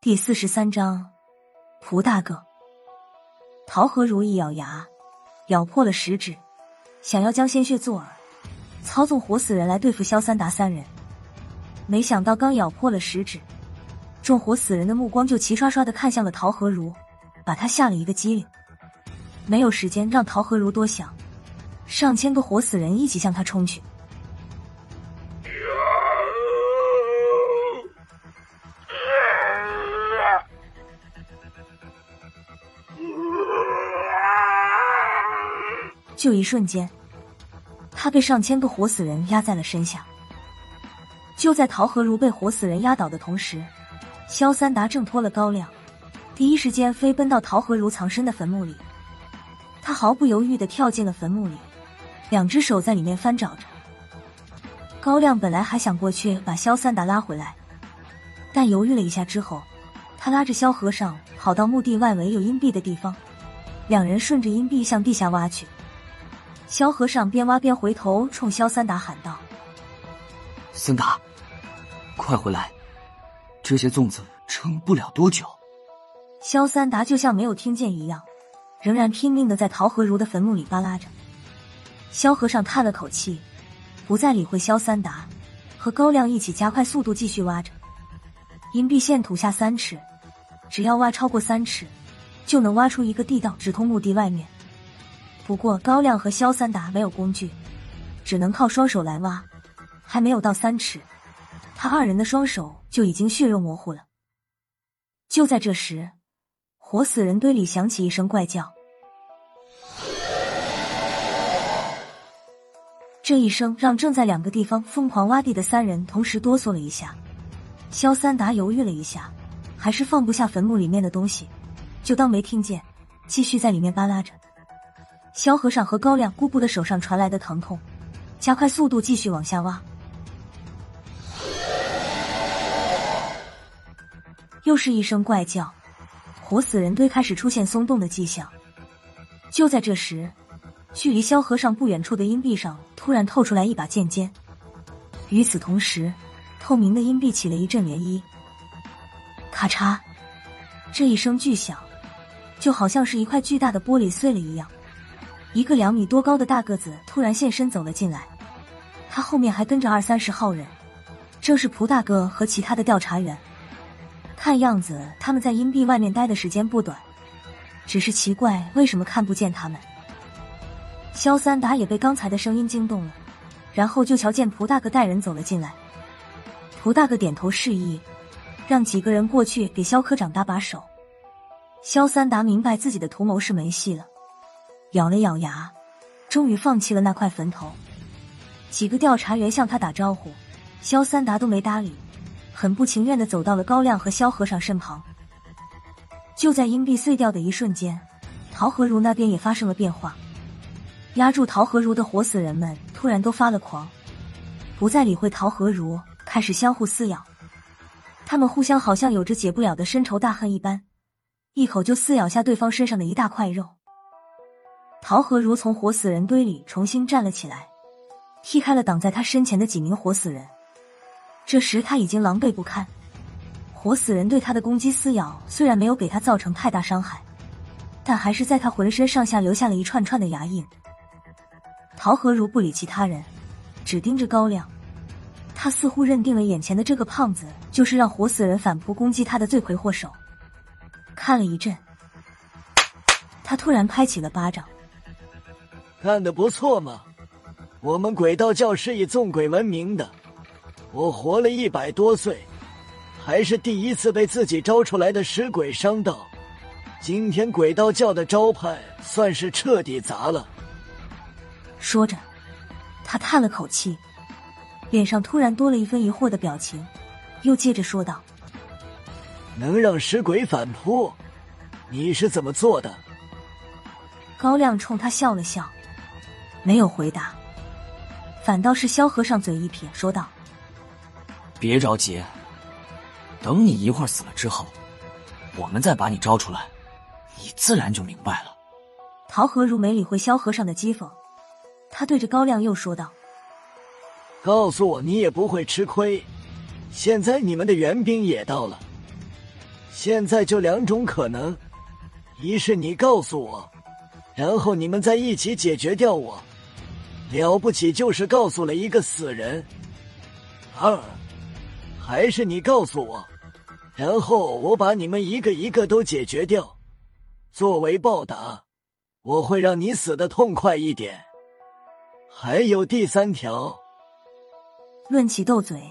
第四十三章，蒲大哥。陶和如一咬牙，咬破了食指，想要将鲜血作饵，操纵活死人来对付萧三达三人。没想到刚咬破了食指，众活死人的目光就齐刷刷的看向了陶和如，把他吓了一个机灵。没有时间让陶和如多想，上千个活死人一起向他冲去。就一瞬间，他被上千个活死人压在了身下。就在陶和如被活死人压倒的同时，萧三达挣脱了高亮，第一时间飞奔到陶和如藏身的坟墓里。他毫不犹豫的跳进了坟墓里，两只手在里面翻找着。高亮本来还想过去把萧三达拉回来，但犹豫了一下之后，他拉着萧和尚跑到墓地外围有阴币的地方，两人顺着阴币向地下挖去。萧和尚边挖边回头冲萧三达喊道：“三达，快回来！这些粽子撑不了多久。”萧三达就像没有听见一样，仍然拼命的在陶和如的坟墓里扒拉着。萧和尚叹了口气，不再理会萧三达，和高亮一起加快速度继续挖着。银币线土下三尺，只要挖超过三尺，就能挖出一个地道，直通墓地外面。不过高亮和萧三达没有工具，只能靠双手来挖。还没有到三尺，他二人的双手就已经血肉模糊了。就在这时，活死人堆里响起一声怪叫。这一声让正在两个地方疯狂挖地的三人同时哆嗦了一下。萧三达犹豫了一下，还是放不下坟墓里面的东西，就当没听见，继续在里面扒拉着。萧和尚和高亮顾不得手上传来的疼痛，加快速度继续往下挖。又是一声怪叫，活死人堆开始出现松动的迹象。就在这时，距离萧和尚不远处的阴壁上突然透出来一把剑尖。与此同时，透明的阴壁起了一阵涟漪。咔嚓，这一声巨响，就好像是一块巨大的玻璃碎了一样。一个两米多高的大个子突然现身走了进来，他后面还跟着二三十号人，正是蒲大哥和其他的调查员。看样子他们在阴壁外面待的时间不短，只是奇怪为什么看不见他们。肖三达也被刚才的声音惊动了，然后就瞧见蒲大哥带人走了进来。蒲大哥点头示意，让几个人过去给肖科长搭把手。肖三达明白自己的图谋是没戏了。咬了咬牙，终于放弃了那块坟头。几个调查员向他打招呼，萧三达都没搭理，很不情愿的走到了高亮和萧和尚身旁。就在阴币碎掉的一瞬间，陶和如那边也发生了变化。压住陶和如的活死人们突然都发了狂，不再理会陶和如，开始相互撕咬。他们互相好像有着解不了的深仇大恨一般，一口就撕咬下对方身上的一大块肉。陶和如从活死人堆里重新站了起来，踢开了挡在他身前的几名活死人。这时他已经狼狈不堪，活死人对他的攻击撕咬虽然没有给他造成太大伤害，但还是在他浑身上下留下了一串串的牙印。陶和如不理其他人，只盯着高亮，他似乎认定了眼前的这个胖子就是让活死人反扑攻击他的罪魁祸首。看了一阵，他突然拍起了巴掌。干得不错嘛！我们鬼道教是以纵鬼闻名的，我活了一百多岁，还是第一次被自己招出来的尸鬼伤到。今天鬼道教的招牌算是彻底砸了。说着，他叹了口气，脸上突然多了一分疑惑的表情，又接着说道：“能让尸鬼反扑，你是怎么做的？”高亮冲他笑了笑。没有回答，反倒是萧和尚嘴一撇，说道：“别着急，等你一会儿死了之后，我们再把你招出来，你自然就明白了。”陶和如没理会萧和尚的讥讽，他对着高亮又说道：“告诉我，你也不会吃亏。现在你们的援兵也到了，现在就两种可能：一是你告诉我，然后你们再一起解决掉我，了不起就是告诉了一个死人；二，还是你告诉我，然后我把你们一个一个都解决掉，作为报答，我会让你死的痛快一点。还有第三条，论起斗嘴，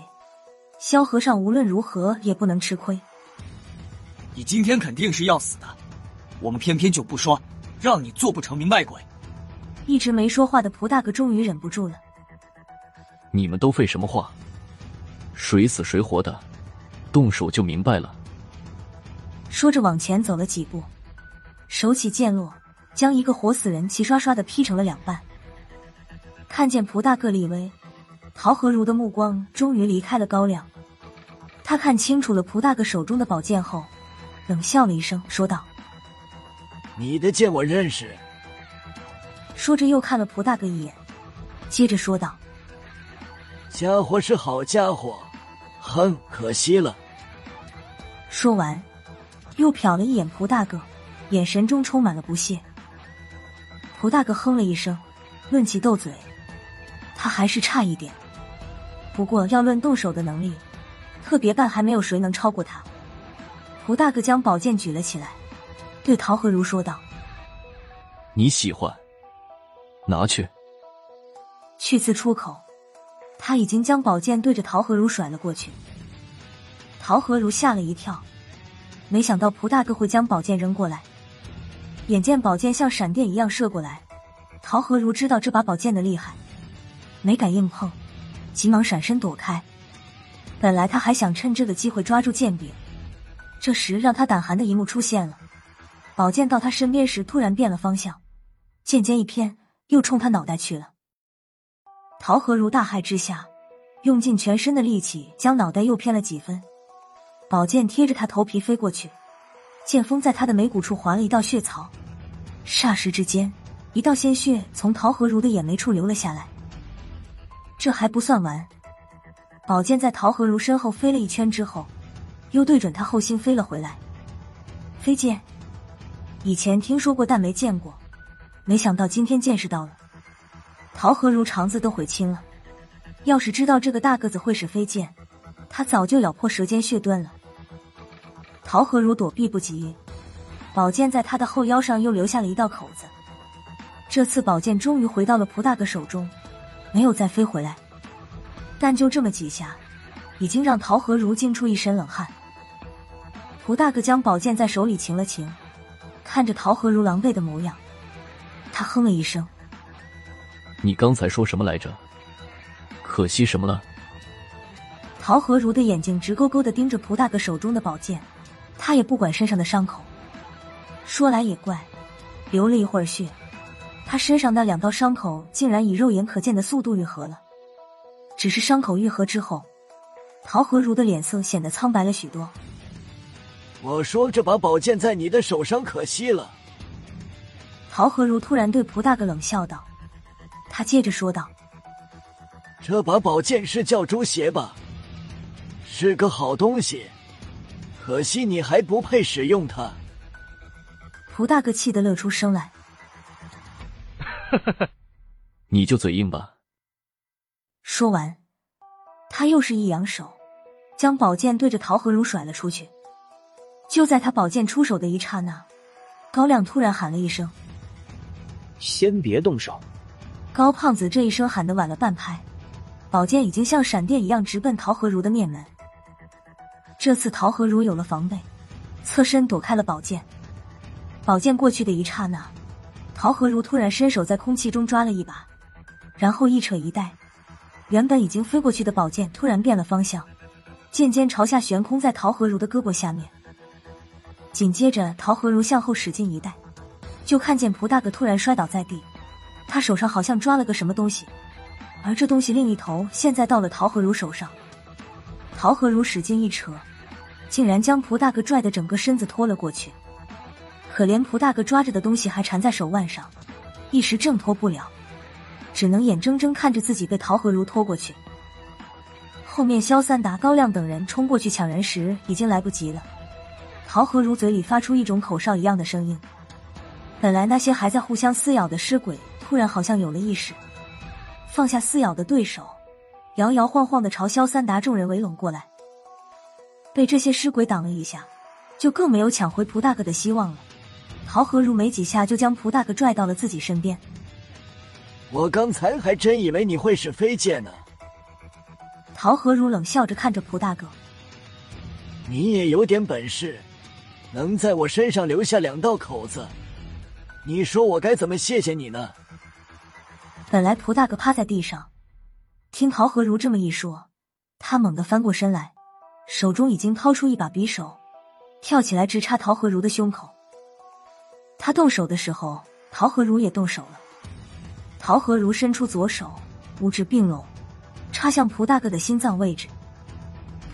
萧和尚无论如何也不能吃亏。你今天肯定是要死的，我们偏偏就不说，让你做不成明白鬼。一直没说话的蒲大哥终于忍不住了。你们都废什么话？谁死谁活的，动手就明白了。说着往前走了几步，手起剑落，将一个活死人齐刷刷的劈成了两半。看见蒲大个立威，陶和如的目光终于离开了高亮。他看清楚了蒲大哥手中的宝剑后。冷笑了一声，说道：“你的剑我认识。”说着又看了蒲大哥一眼，接着说道：“家伙是好家伙，哼，可惜了。”说完，又瞟了一眼蒲大哥，眼神中充满了不屑。蒲大哥哼了一声，论起斗嘴，他还是差一点。不过要论动手的能力，特别办还没有谁能超过他。蒲大哥将宝剑举了起来，对陶和如说道：“你喜欢，拿去。”去字出口，他已经将宝剑对着陶和如甩了过去。陶和如吓了一跳，没想到蒲大哥会将宝剑扔过来。眼见宝剑像闪电一样射过来，陶和如知道这把宝剑的厉害，没敢硬碰，急忙闪身躲开。本来他还想趁这个机会抓住剑柄。这时，让他胆寒的一幕出现了。宝剑到他身边时，突然变了方向，剑尖一偏，又冲他脑袋去了。陶和如大骇之下，用尽全身的力气将脑袋又偏了几分。宝剑贴着他头皮飞过去，剑锋在他的眉骨处划了一道血槽。霎时之间，一道鲜血从陶和如的眼眉处流了下来。这还不算完，宝剑在陶和如身后飞了一圈之后。又对准他后心飞了回来，飞剑，以前听说过但没见过，没想到今天见识到了。陶和如肠子都悔青了，要是知道这个大个子会使飞剑，他早就咬破舌尖血遁了。陶和如躲避不及，宝剑在他的后腰上又留下了一道口子。这次宝剑终于回到了蒲大哥手中，没有再飞回来，但就这么几下，已经让陶和如惊出一身冷汗。蒲大哥将宝剑在手里擎了擎，看着陶和如狼狈的模样，他哼了一声：“你刚才说什么来着？可惜什么了？”陶和如的眼睛直勾勾的盯着蒲大哥手中的宝剑，他也不管身上的伤口。说来也怪，流了一会儿血，他身上那两道伤口竟然以肉眼可见的速度愈合了。只是伤口愈合之后，陶和如的脸色显得苍白了许多。我说这把宝剑在你的手上可惜了。陶和如突然对蒲大哥冷笑道，他接着说道：“这把宝剑是叫朱邪吧？是个好东西，可惜你还不配使用它。”蒲大哥气得乐出声来：“你就嘴硬吧。”说完，他又是一扬手，将宝剑对着陶和如甩了出去。就在他宝剑出手的一刹那，高亮突然喊了一声：“先别动手！”高胖子这一声喊的晚了半拍，宝剑已经像闪电一样直奔陶和如的面门。这次陶和如有了防备，侧身躲开了宝剑。宝剑过去的一刹那，陶和如突然伸手在空气中抓了一把，然后一扯一带，原本已经飞过去的宝剑突然变了方向，剑尖朝下悬空在陶和如的胳膊下面。紧接着，陶和如向后使劲一带，就看见蒲大哥突然摔倒在地，他手上好像抓了个什么东西，而这东西另一头现在到了陶和如手上。陶和如使劲一扯，竟然将蒲大哥拽的整个身子拖了过去。可怜蒲大哥抓着的东西还缠在手腕上，一时挣脱不了，只能眼睁睁看着自己被陶和如拖过去。后面萧三达、高亮等人冲过去抢人时，已经来不及了。陶和如嘴里发出一种口哨一样的声音。本来那些还在互相撕咬的尸鬼，突然好像有了意识，放下撕咬的对手，摇摇晃晃的朝萧三达众人围拢过来。被这些尸鬼挡了一下，就更没有抢回蒲大哥的希望了。陶和如没几下就将蒲大哥拽到了自己身边。我刚才还真以为你会使飞剑呢。陶和如冷笑着看着蒲大哥：“你也有点本事，能在我身上留下两道口子。”你说我该怎么谢谢你呢？本来蒲大哥趴在地上，听陶和如这么一说，他猛地翻过身来，手中已经掏出一把匕首，跳起来直插陶和如的胸口。他动手的时候，陶和如也动手了。陶和如伸出左手，五指并拢，插向蒲大哥的心脏位置。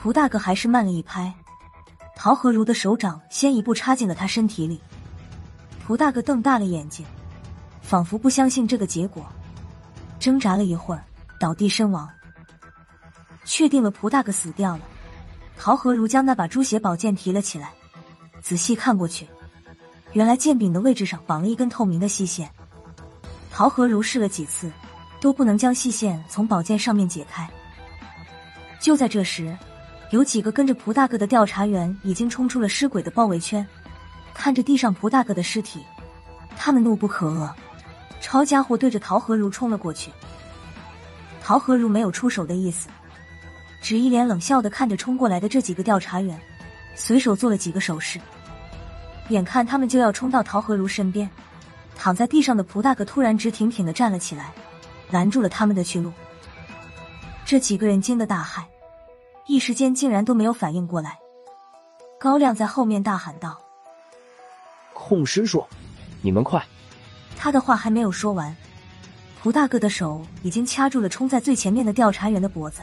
蒲大哥还是慢了一拍，陶和如的手掌先一步插进了他身体里。蒲大哥瞪大了眼睛，仿佛不相信这个结果，挣扎了一会儿，倒地身亡。确定了蒲大哥死掉了，陶和如将那把猪血宝剑提了起来，仔细看过去，原来剑柄的位置上绑了一根透明的细线。陶和如试了几次，都不能将细线从宝剑上面解开。就在这时，有几个跟着蒲大哥的调查员已经冲出了尸鬼的包围圈。看着地上蒲大哥的尸体，他们怒不可遏，抄家伙对着陶和如冲了过去。陶和如没有出手的意思，只一脸冷笑的看着冲过来的这几个调查员，随手做了几个手势。眼看他们就要冲到陶和如身边，躺在地上的蒲大哥突然直挺挺的站了起来，拦住了他们的去路。这几个人惊得大骇，一时间竟然都没有反应过来。高亮在后面大喊道。控尸术，你们快！他的话还没有说完，蒲大哥的手已经掐住了冲在最前面的调查员的脖子，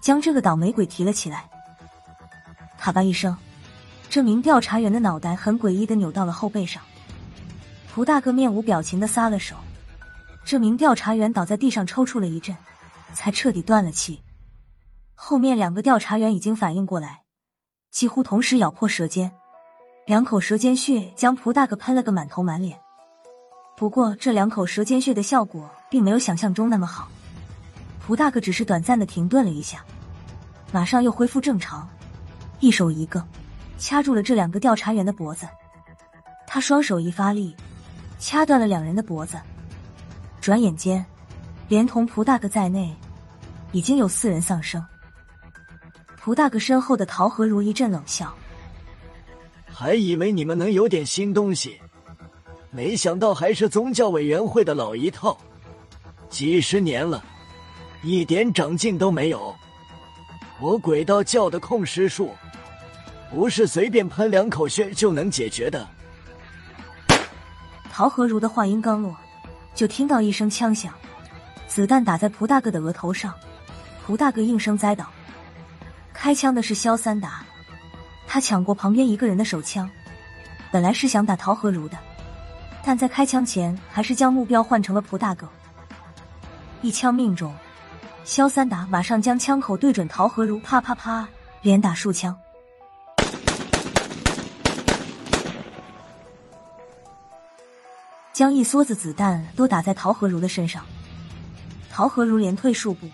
将这个倒霉鬼提了起来。咔吧一声，这名调查员的脑袋很诡异的扭到了后背上。蒲大哥面无表情的撒了手，这名调查员倒在地上抽搐了一阵，才彻底断了气。后面两个调查员已经反应过来，几乎同时咬破舌尖。两口舌尖血将蒲大哥喷了个满头满脸，不过这两口舌尖血的效果并没有想象中那么好。蒲大哥只是短暂的停顿了一下，马上又恢复正常，一手一个掐住了这两个调查员的脖子。他双手一发力，掐断了两人的脖子。转眼间，连同蒲大哥在内，已经有四人丧生。蒲大哥身后的陶和如一阵冷笑。还以为你们能有点新东西，没想到还是宗教委员会的老一套，几十年了，一点长进都没有。我鬼道教的控尸术，不是随便喷两口血就能解决的。陶和如的话音刚落，就听到一声枪响，子弹打在蒲大哥的额头上，蒲大哥应声栽倒。开枪的是萧三达。他抢过旁边一个人的手枪，本来是想打陶和如的，但在开枪前还是将目标换成了蒲大狗。一枪命中，肖三达马上将枪口对准陶和如，啪啪啪，连打数枪，将一梭子子弹都打在陶和如的身上。陶和如连退数步，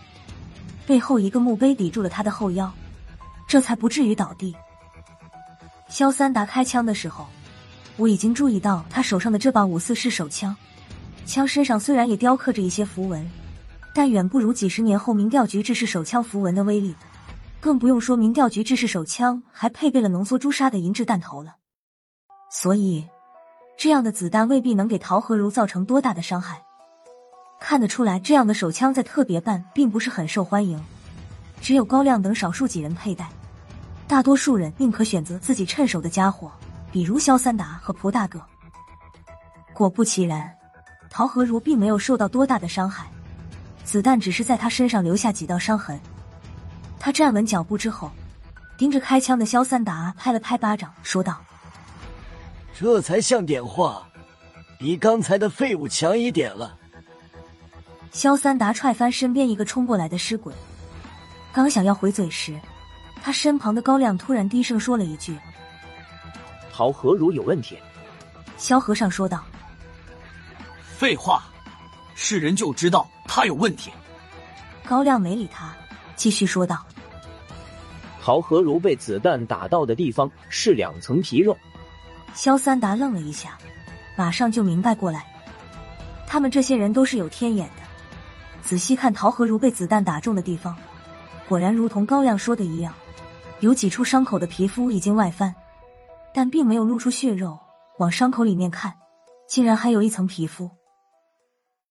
背后一个墓碑抵住了他的后腰，这才不至于倒地。萧三达开枪的时候，我已经注意到他手上的这把五四式手枪，枪身上虽然也雕刻着一些符文，但远不如几十年后民调局制式手枪符文的威力，更不用说民调局制式手枪还配备了浓缩朱砂的银质弹头了。所以，这样的子弹未必能给陶和如造成多大的伤害。看得出来，这样的手枪在特别办并不是很受欢迎，只有高亮等少数几人佩戴。大多数人宁可选择自己趁手的家伙，比如肖三达和蒲大哥。果不其然，陶和如并没有受到多大的伤害，子弹只是在他身上留下几道伤痕。他站稳脚步之后，盯着开枪的肖三达拍了拍巴掌，说道：“这才像点话，比刚才的废物强一点了。”肖三达踹翻身边一个冲过来的尸鬼，刚想要回嘴时。他身旁的高亮突然低声说了一句：“陶和如有问题。萧和尚说道。废话，是人就知道他有问题。高亮没理他，继续说道。陶和如被子弹打到的地方是两层皮肉。萧三达愣了一下，马上就明白过来，他们这些人都是有天眼的。仔细看陶和如被子弹打中的地方，果然如同高亮说的一样，有几处伤口的皮肤已经外翻，但并没有露出血肉。往伤口里面看，竟然还有一层皮肤。